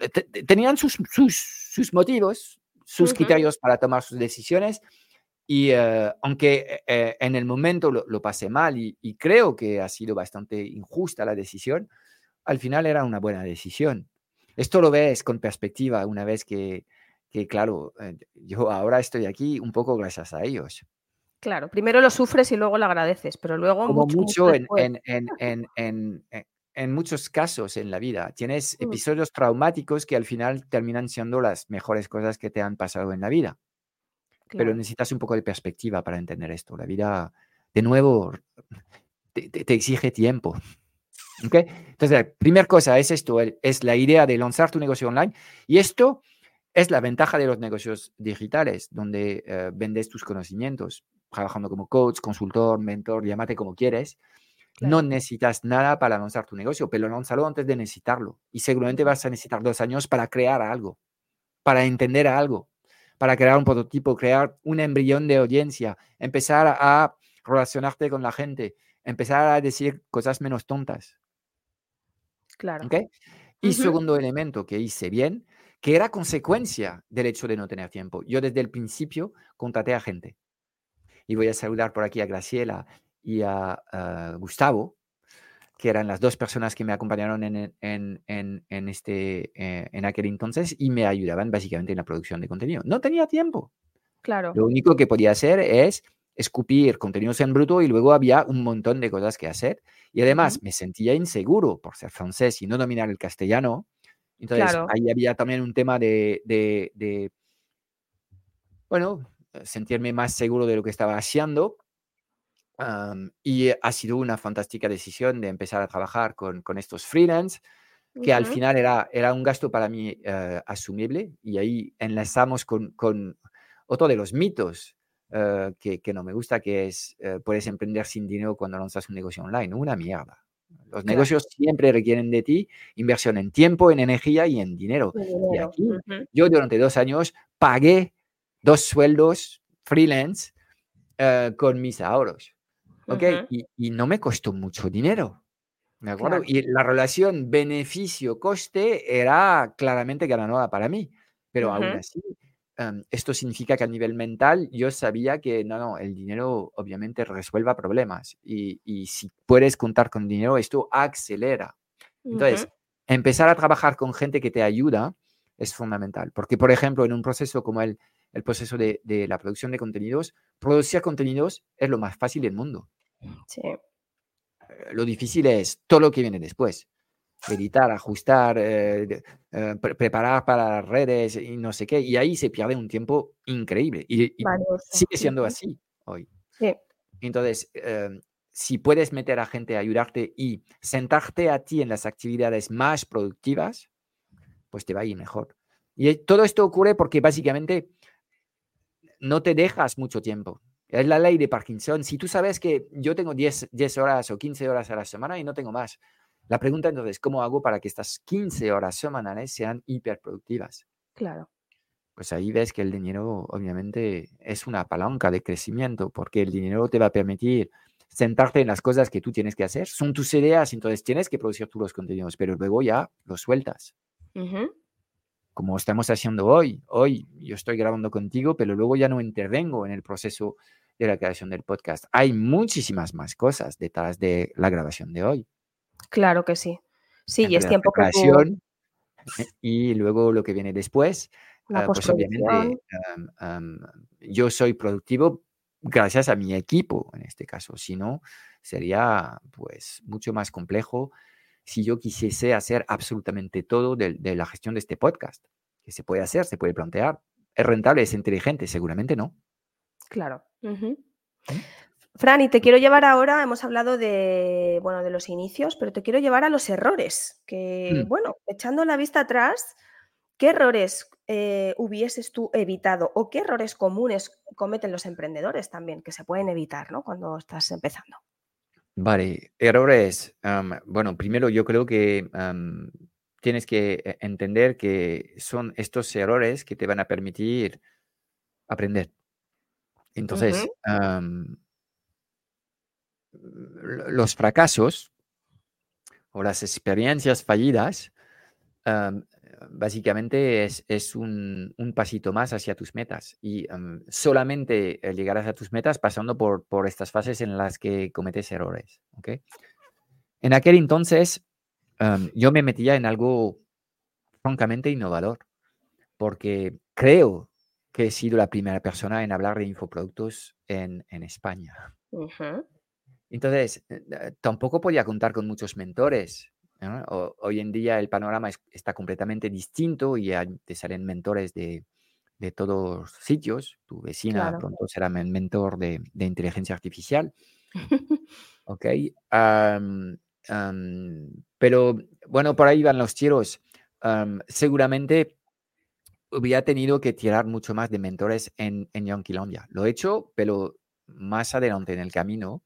tenían sus, sus, sus, motivos, sus uh -huh. criterios para tomar sus decisiones. Y uh, aunque uh, en el momento lo, lo pasé mal y, y, creo que ha sido bastante injusta la decisión, al final era una buena decisión. Esto lo ves con perspectiva una vez que, que claro, eh, yo ahora estoy aquí un poco gracias a ellos. Claro, primero lo sufres y luego lo agradeces, pero luego Como mucho, mucho, mucho en, en, en, en, muchos casos en la vida. Tienes Mm. episodios traumáticos que al final terminan siendo las mejores cosas que te han pasado en la vida. Pero necesitas un poco de perspectiva para entender esto. La vida, de nuevo, te, te- te exige tiempo. ¿Ok? Entonces, la primera cosa es esto, es la idea de lanzar tu negocio online. Y esto es la ventaja de los negocios digitales, donde eh, vendes tus conocimientos, trabajando como coach, consultor, mentor, llámate como quieres. No necesitas nada para lanzar tu negocio, pero lánzalo antes de necesitarlo. Y seguramente vas a necesitar dos años para crear algo, para entender algo, para crear un prototipo, crear un embrión de audiencia, empezar a relacionarte con la gente, empezar a decir cosas menos tontas. Claro. Y segundo elemento que hice bien, que era consecuencia del hecho de no tener tiempo. Yo desde el principio contraté a gente. Y voy a saludar por aquí a Graciela y a, Gustavo, que eran las dos personas que me acompañaron en, en, en, este, eh, en aquel entonces y me ayudaban básicamente en la producción de contenido. No tenía tiempo. Claro. Lo único que podía hacer es escupir contenidos en bruto y luego había un montón de cosas que hacer. Y además me sentía inseguro por ser francés y no dominar el castellano. Entonces ahí había también un tema de, de, de, bueno, sentirme más seguro de lo que estaba haciendo y ha sido una fantástica decisión de empezar a trabajar con, con estos freelance, que al final era, era un gasto para mí eh, asumible. Y ahí enlazamos con, con, otro de los mitos eh, que, que, no me gusta, que es eh, puedes emprender sin dinero cuando lanzas un negocio online. Una mierda. Los negocios siempre requieren de ti inversión en tiempo, en energía y en dinero. Y aquí, yo durante dos años pagué dos sueldos freelance con mis ahorros. ¿Ok? y, no me costó mucho dinero, ¿me acuerdo? Y la relación beneficio-coste era claramente ganadora para mí, pero aún así, em, esto significa que a nivel mental yo sabía que no, no, el dinero obviamente resuelva problemas y, y si puedes contar con dinero, esto acelera. Entonces, empezar a trabajar con gente que te ayuda es fundamental, porque por ejemplo, en un proceso como el, el proceso de, de, la producción de contenidos, producir contenidos es lo más fácil del mundo. Sí. Eh, lo difícil es todo lo que viene después. Editar, ajustar, eh, eh, preparar para las redes y no sé qué. Y ahí se pierde un tiempo increíble. Y, sigue siendo así hoy. Sí. Entonces, si puedes meter a gente a ayudarte y sentarte a ti en las actividades más productivas, pues te va a ir mejor. Y todo esto ocurre porque básicamente no te dejas mucho tiempo. Es la ley de Parkinson. Si tú sabes que yo tengo 10, 10 horas o 15 horas a la semana y no tengo más, la pregunta entonces, ¿cómo hago para que estas 15 horas semanales sean hiperproductivas? Claro. Pues ahí ves que el dinero obviamente es una palanca de crecimiento porque el dinero te va a permitir sentarte en las cosas que tú tienes que hacer. Son tus ideas, entonces tienes que producir tú los contenidos, pero luego ya los sueltas como estamos haciendo hoy. Hoy yo estoy grabando contigo, pero luego ya no intervengo en el proceso de la creación del podcast. Hay muchísimas más cosas detrás de la grabación de hoy. Claro que sí. Sí, y es tiempo que Y luego lo que viene después, la uh, pues obviamente yo soy productivo gracias a mi equipo en este caso. Si no, sería pues mucho más complejo si yo quisiese hacer absolutamente todo de, la gestión de este podcast. Que se puede hacer, se puede plantear. ¿Es rentable, es inteligente? Seguramente no. Claro. ¿Eh? Fran, y te quiero llevar ahora, hemos hablado de, bueno, de los inicios, pero te quiero llevar a los errores. Que, mm. bueno, echando la vista atrás, ¿qué errores eh, hubieses tú evitado o qué errores comunes cometen los emprendedores también que se pueden evitar ¿no? cuando estás empezando? Vale, errores. bueno, primero yo creo que tienes que eh, entender que son estos errores que te van a permitir aprender. Entonces, los fracasos o las experiencias fallidas básicamente es, un, pasito más hacia tus metas y em, solamente eh, llegarás a tus metas pasando por, por estas fases en las que cometes errores. En aquel entonces em, yo me metía en algo francamente innovador porque creo que he sido la primera persona en hablar de infoproductos en, en España. Entonces, eh, tampoco podía contar con muchos mentores hoy en día el panorama está completamente distinto y te salen mentores de, de todos sitios. Tu vecina pronto será mentor de, de inteligencia artificial. ok. pero bueno, por ahí van los tiros. seguramente hubiera tenido que tirar mucho más de mentores en, en Lo he hecho, pero más adelante en el camino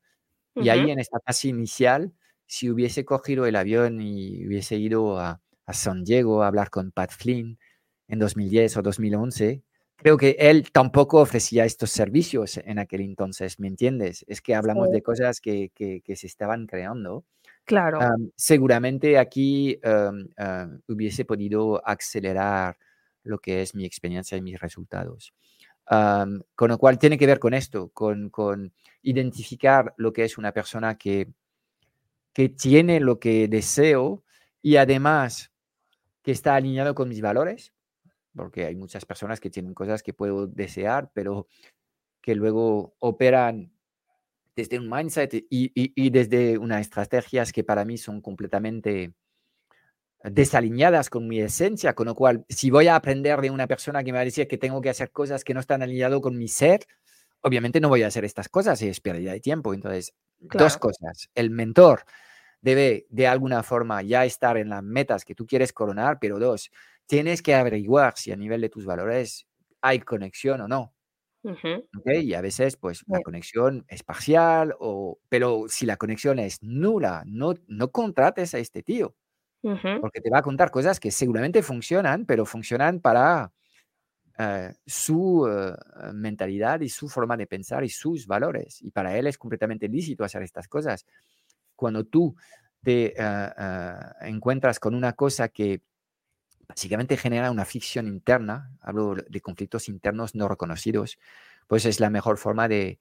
Y ahí en esta fase inicial, si hubiese cogido el avión y hubiese ido a, a San Diego a hablar con Pat Flynn en 2010 o 2011, creo que él tampoco ofrecía estos servicios en aquel entonces, ¿me entiendes? Es que hablamos de cosas que, que, que, se estaban creando. Claro. seguramente aquí hubiese podido acelerar lo que es mi experiencia y mis resultados. con lo cual tiene que ver con esto, con, con, identificar lo que es una persona que, que tiene lo que deseo y además que está alineado con mis valores, porque hay muchas personas que tienen cosas que puedo desear, pero que luego operan desde un mindset y, desde unas estrategias que para mí son completamente desalineadas con mi esencia, con lo cual, si voy a aprender de una persona que me va a decir que tengo que hacer cosas que no están alineadas con mi ser, obviamente no voy a hacer estas cosas y es pérdida de tiempo. Entonces, dos cosas. El mentor debe de alguna forma ya estar en las metas que tú quieres coronar, pero dos, tienes que averiguar si a nivel de tus valores hay conexión o no. Y a veces, pues, la conexión es parcial, o, pero si la conexión es nula, no, no contrates a este tío, porque te va a contar cosas que seguramente funcionan, pero funcionan para eh, su eh, mentalidad y su forma de pensar y sus valores. Y para él es completamente lícito hacer estas cosas. Cuando tú te eh, encuentras con una cosa que básicamente genera una ficción interna, hablo de conflictos internos no reconocidos, pues es la mejor forma de,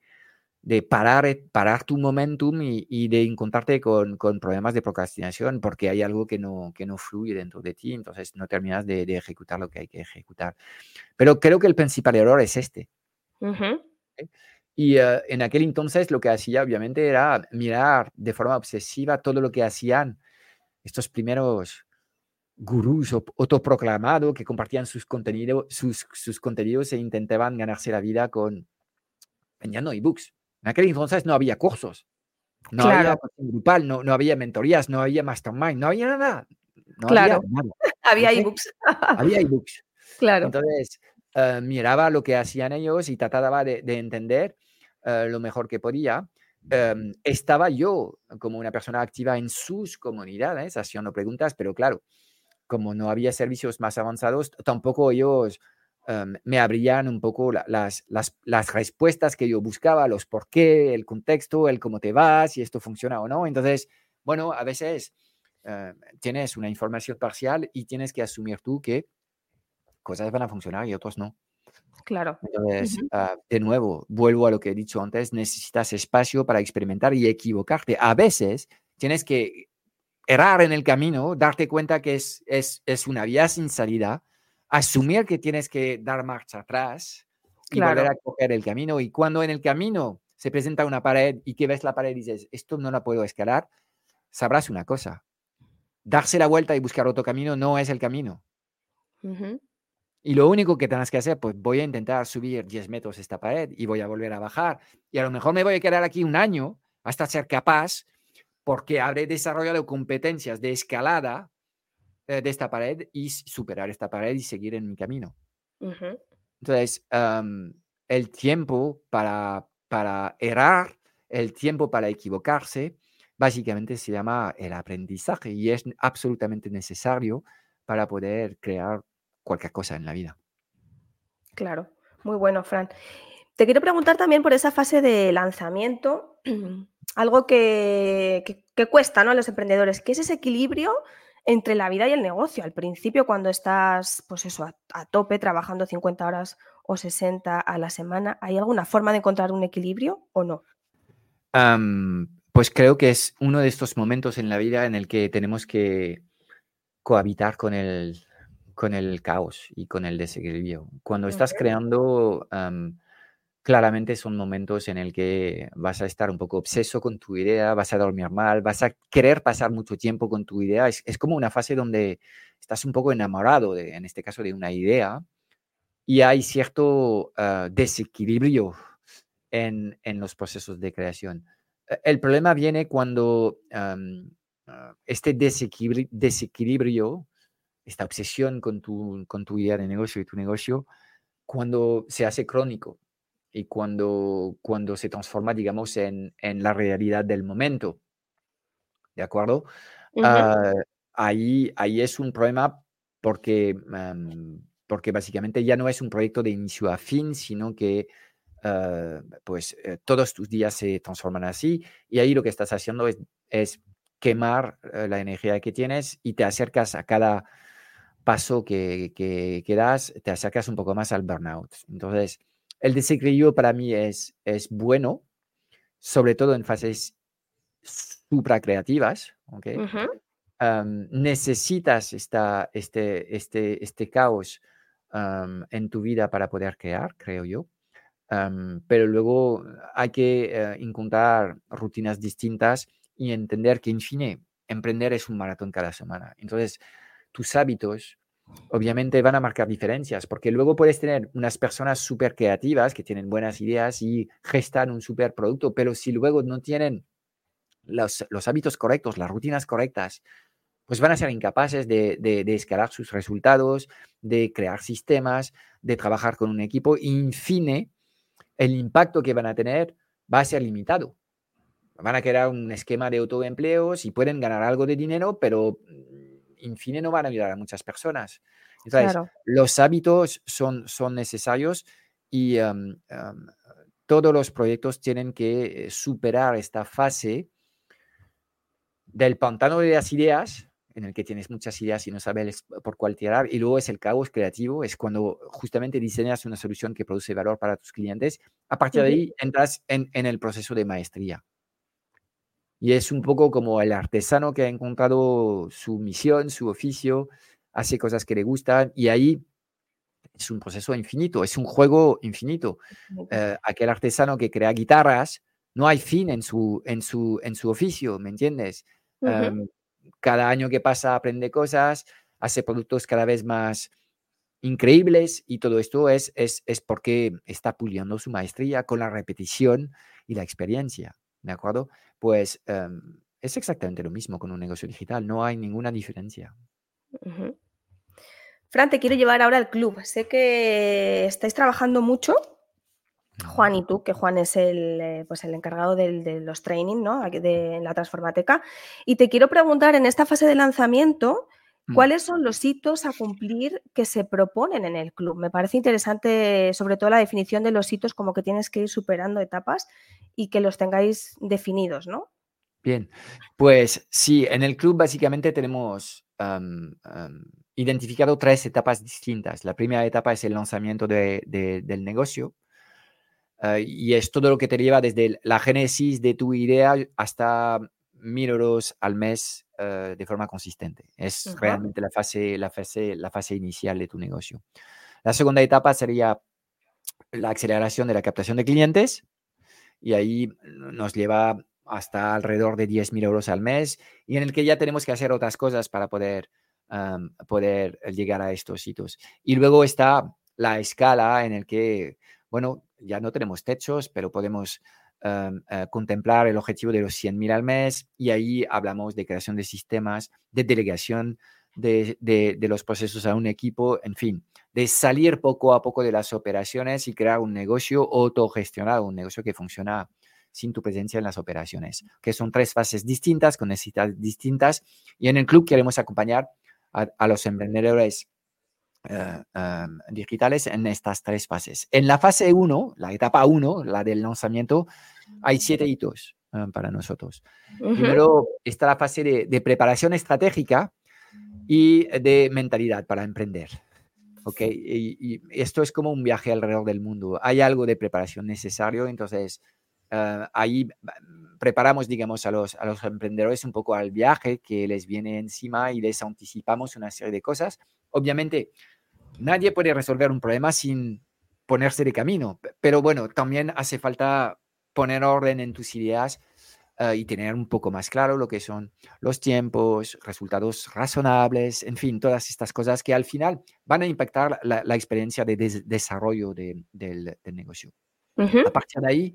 parar, eh, parar tu momentum y, de encontrarte con, problemas de procrastinación porque hay algo que no, que no fluye dentro de ti, entonces no terminas de, ejecutar lo que hay que ejecutar. Pero creo que el principal error es este. Y eh, en aquel entonces lo que hacía obviamente era mirar de forma obsesiva todo lo que hacían estos primeros gurús autoproclamados que compartían sus, contenidos sus, sus contenidos e intentaban ganarse la vida con vendiendo ebooks. En aquel entonces no había cursos, no había grupal, no, no había mentorías, no había mastermind, no había nada. No claro, había, ebooks. había ebooks. Claro. Entonces, eh, miraba lo que hacían ellos y trataba de, de entender eh, lo mejor que podía. Em, estaba yo como una persona activa en sus comunidades haciendo preguntas, pero claro, como no había servicios más avanzados, tampoco ellos em, me abrían un poco las, las, las, respuestas que yo buscaba, los por qué, el contexto, el cómo te vas, si esto funciona o no. Entonces, bueno, a veces eh, tienes una información parcial y tienes que asumir tú que cosas van a funcionar y otras no. Claro. Entonces, ah, de nuevo, vuelvo a lo que he dicho antes, necesitas espacio para experimentar y equivocarte. A veces tienes que errar en el camino, darte cuenta que es, es, es una vía sin salida, asumir que tienes que dar marcha atrás y volver a coger el camino. Y cuando en el camino se presenta una pared y que ves la pared y dices, esto no la puedo escalar, sabrás una cosa. Darse la vuelta y buscar otro camino no es el camino. Y lo único que tienes que hacer, pues voy a intentar subir 10 metros esta pared y voy a volver a bajar. Y a lo mejor me voy a quedar aquí un año hasta ser capaz porque habré desarrollado competencias de escalada eh, de esta pared y superar esta pared y seguir en mi camino. Entonces, el tiempo para, para errar, el tiempo para equivocarse, básicamente se llama el aprendizaje y es absolutamente necesario para poder crear cualquier cosa en la vida. Claro, muy bueno, Fran. Te quiero preguntar también por esa fase de lanzamiento algo que, cuesta ¿no? a los emprendedores, que es ese equilibrio entre la vida y el negocio. Al principio, cuando estás, pues eso, a, tope, trabajando 50 horas o 60 a la semana, ¿hay alguna forma de encontrar un equilibrio o no? pues creo que es uno de estos momentos en la vida en el que tenemos que cohabitar con el, con el caos y con el desequilibrio. Cuando estás creando claramente son momentos en el que vas a estar un poco obseso con tu idea, vas a dormir mal, vas a querer pasar mucho tiempo con tu idea. Es, como una fase donde estás un poco enamorado, de, en este caso, de una idea y hay cierto ah, desequilibrio en, los procesos de creación. E, el problema viene cuando ah, este desequilibrio, desequilibrio, esta obsesión con tu, con tu idea de negocio y tu negocio, cuando se hace crónico y cuando, cuando se transforma, digamos, en, en la realidad del momento. ¿De acuerdo? Ah, ahí, ahí es un problema porque, porque básicamente ya no es un proyecto de inicio a fin, sino que ah, pues eh, todos tus días se transforman así y ahí lo que estás haciendo es, es quemar eh, la energía que tienes y te acercas a cada paso que, que, das, te acercas un poco más al burnout. Entonces, el desequilibrio para mí es, es bueno, sobre todo en fases supracreativas, ¿ok? necesitas esta, este, este, este caos en tu vida para poder crear, creo yo. pero luego hay que eh, encontrar rutinas distintas y entender que, en fin, emprender es un maratón cada semana. Entonces, tus hábitos obviamente van a marcar diferencias, porque luego puedes tener unas personas súper creativas que tienen buenas ideas y gestan un súper producto, pero si luego no tienen los, los, hábitos correctos, las rutinas correctas, pues van a ser incapaces de, de, escalar sus resultados, de crear sistemas, de trabajar con un equipo. Fin, el impacto que van a tener va a ser limitado. Van a crear un esquema de autoempleos y pueden ganar algo de dinero, pero en fin no van a ayudar a muchas personas. Entonces, los hábitos son, son necesarios y em, em, todos los proyectos tienen que superar esta fase del pantano de las ideas en el que tienes muchas ideas y no sabes por cuál tirar, y luego es el caos creativo, es cuando justamente diseñas una solución que produce valor para tus clientes. A partir de ahí entras en, en el proceso de maestría. Y es un poco como el artesano que ha encontrado su misión, su oficio, hace cosas que le gustan y ahí es un proceso infinito, es un juego infinito. Eh, aquel artesano que crea guitarras, no hay fin en su, en su, en su oficio, ¿me entiendes? cada año que pasa aprende cosas, hace productos cada vez más increíbles y todo esto es, es, es porque está puliendo su maestría con la repetición y la experiencia, ¿de acuerdo? Pues em, es exactamente lo mismo con un negocio digital, no hay ninguna diferencia. Fran, te quiero llevar ahora al club. Sé que estáis trabajando mucho Juan y tú, que Juan es el, eh, pues el encargado de los training, ¿no? De la Transformateca. Y te quiero preguntar, en esta fase de lanzamiento. ¿Cuáles son los hitos a cumplir que se proponen en el club? Me parece interesante, sobre todo la definición de los hitos, como que tienes que ir superando etapas y que los tengáis definidos, ¿no? Bien, pues sí, en el club básicamente tenemos identificado tres etapas distintas. La primera etapa es el lanzamiento del negocio Ah, y es todo lo que te lleva desde la génesis de tu idea hasta mil euros al mes ah, de forma consistente. Es realmente la fase, la, fase, la fase inicial de tu negocio. La segunda etapa sería la aceleración de la captación de clientes y ahí nos lleva hasta alrededor de 10.000 euros al mes y en el que ya tenemos que hacer otras cosas para poder, poder llegar a estos hitos. Y luego está la escala en el que, bueno, ya no tenemos techos, pero podemos em, eh, contemplar el objetivo de los 100.000 al mes y ahí hablamos de creación de sistemas, de delegación de, los procesos a un equipo, en fin, de salir poco a poco de las operaciones y crear un negocio autogestionado, un negocio que funciona sin tu presencia en las operaciones, que son tres fases distintas, con necesidades distintas. Y en el club queremos acompañar a, los emprendedores digitales en estas tres fases. En la fase 1, la etapa 1, la del lanzamiento, hay siete hitos em, para nosotros. Primero está la fase de, preparación estratégica y de mentalidad para emprender. ¿ok? Y, esto es como un viaje alrededor del mundo. Hay algo de preparación necesario, entonces eh, ahí preparamos, digamos, a los, a los emprendedores un poco al viaje que les viene encima y les anticipamos una serie de cosas. Obviamente, nadie puede resolver un problema sin ponerse de camino, pero bueno, también hace falta poner orden en tus ideas eh, y tener un poco más claro lo que son los tiempos, resultados razonables, en fin, todas estas cosas que al final van a impactar la, experiencia de desarrollo del, negocio. A partir de ahí,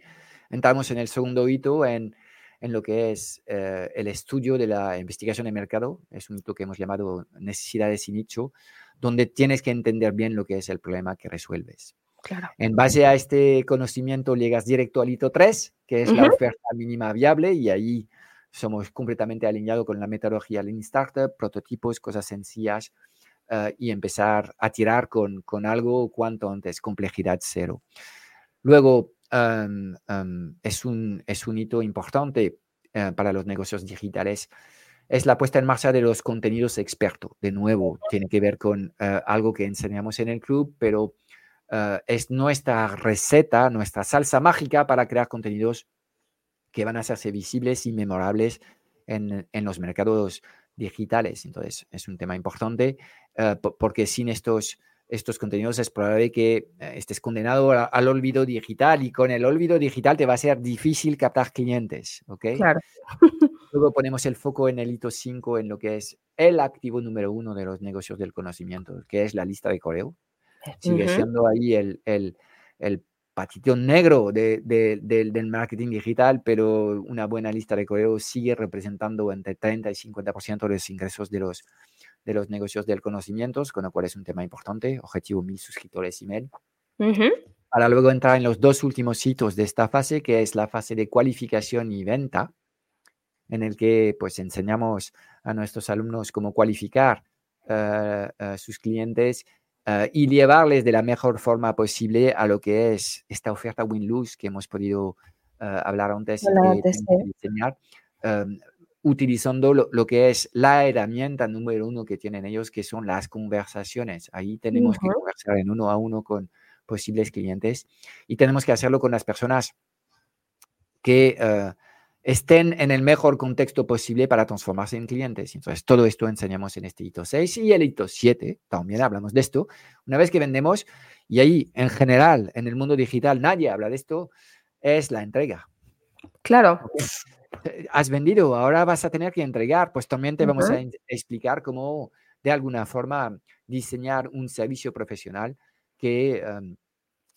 entramos en el segundo hito, en, en lo que es eh, el estudio de la investigación de mercado, es un hito que hemos llamado necesidades y nicho, donde tienes que entender bien lo que es el problema que resuelves. Claro. En base a este conocimiento llegas directo al hito 3, que es la oferta mínima viable, y ahí somos completamente alineados con la metodología Lean Startup, prototipos, cosas sencillas, eh, y empezar a tirar con, con, algo cuanto antes, complejidad cero. Luego, em, em, es, un, es un hito importante eh, para los negocios digitales es la puesta en marcha de los contenidos expertos. De nuevo, tiene que ver con eh, algo que enseñamos en el club, pero es nuestra receta, nuestra salsa mágica para crear contenidos que van a hacerse visibles y memorables en, en los mercados digitales. Entonces, es un tema importante eh, porque sin estos, estos contenidos es probable que eh, estés condenado al olvido digital y con el olvido digital te va a ser difícil captar clientes. ¿ok? Claro. Luego ponemos el foco en el hito 5 en lo que es el activo número uno de los negocios del conocimiento, que es la lista de correo. Sigue siendo ahí el, el, el patito negro de, del marketing digital, pero una buena lista de correo sigue representando entre 30 y 50% de los ingresos de los, de los negocios del conocimiento, con lo cual es un tema importante, objetivo mil suscriptores email. Para luego entrar en los dos últimos hitos de esta fase, que es la fase de cualificación y venta, en el que pues enseñamos a nuestros alumnos cómo cualificar uh, uh, sus clientes uh, y llevarles de la mejor forma posible a lo que es esta oferta win-lose que hemos podido hablar antes Hola, y que enseñar, um, utilizando lo, lo, que es la herramienta número uno que tienen ellos, que son las conversaciones. Ahí tenemos -huh. que conversar en uno a uno con posibles clientes y tenemos que hacerlo con las personas que estén en el mejor contexto posible para transformarse en clientes. Entonces, todo esto enseñamos en este hito 6 y el hito 7, también hablamos de esto. Una vez que vendemos, y ahí en general en el mundo digital nadie habla de esto, es la entrega. Claro. Has vendido, ahora vas a tener que entregar, pues también te uh -huh. vamos a explicar cómo de alguna forma diseñar un servicio profesional que um,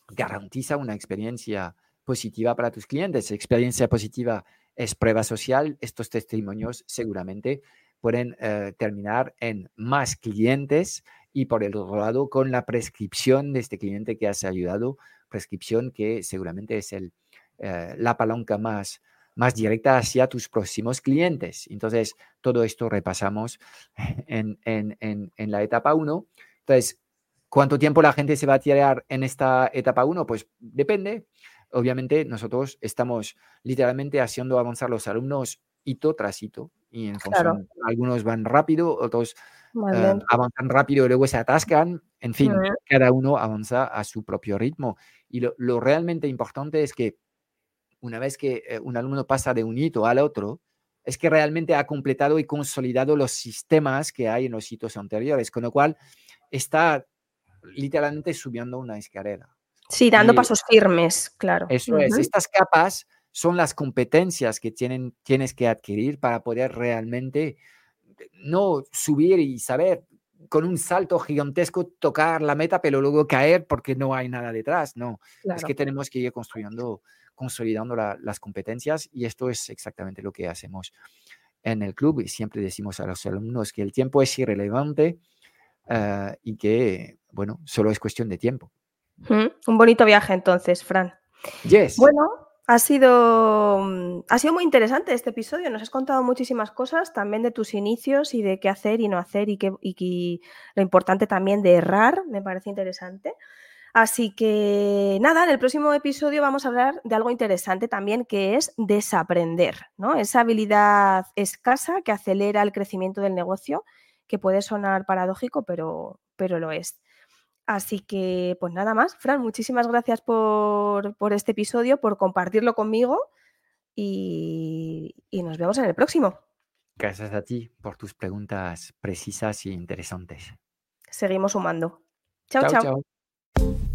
garantiza una experiencia positiva para tus clientes, experiencia positiva es prueba social, estos testimonios seguramente pueden eh, terminar en más clientes y por el otro lado con la prescripción de este cliente que has ayudado, prescripción que seguramente es el, eh, la palanca más, más directa hacia tus próximos clientes. Entonces, todo esto repasamos en, en, en, en la etapa 1. Entonces, ¿cuánto tiempo la gente se va a tirar en esta etapa 1? Pues depende obviamente nosotros estamos literalmente haciendo avanzar los alumnos hito tras hito. Y en función, claro. algunos van rápido, otros uh, avanzan rápido y luego se atascan. En fin, cada uno avanza a su propio ritmo. Y lo, lo realmente importante es que una vez que eh, un alumno pasa de un hito al otro, es que realmente ha completado y consolidado los sistemas que hay en los hitos anteriores, con lo cual está literalmente subiendo una escalera. Sí, dando y, pasos firmes, claro. Eso uh -huh. es, estas capas son las competencias que tienen, tienes que adquirir para poder realmente no subir y saber con un salto gigantesco tocar la meta, pero luego caer porque no hay nada detrás. No, claro. es que tenemos que ir construyendo, consolidando la, las competencias y esto es exactamente lo que hacemos en el club y siempre decimos a los alumnos que el tiempo es irrelevante uh, y que, bueno, solo es cuestión de tiempo. Un bonito viaje entonces, Fran. Yes. Bueno, ha sido, mm, ha sido muy interesante este episodio. Nos has contado muchísimas cosas también de tus inicios y de qué hacer y no hacer y, qué, y, lo importante también de errar. Me parece interesante. Así que nada, en el próximo episodio vamos a hablar de algo interesante también que es desaprender, ¿no? Esa habilidad escasa que acelera el crecimiento del negocio, que puede sonar paradójico, pero, pero lo es. Así que, pues nada más. Fran, muchísimas gracias por, por este episodio, por compartirlo conmigo y, y, nos vemos en el próximo. Gracias a ti por tus preguntas precisas y interesantes. Seguimos sumando. chao. chao. chao.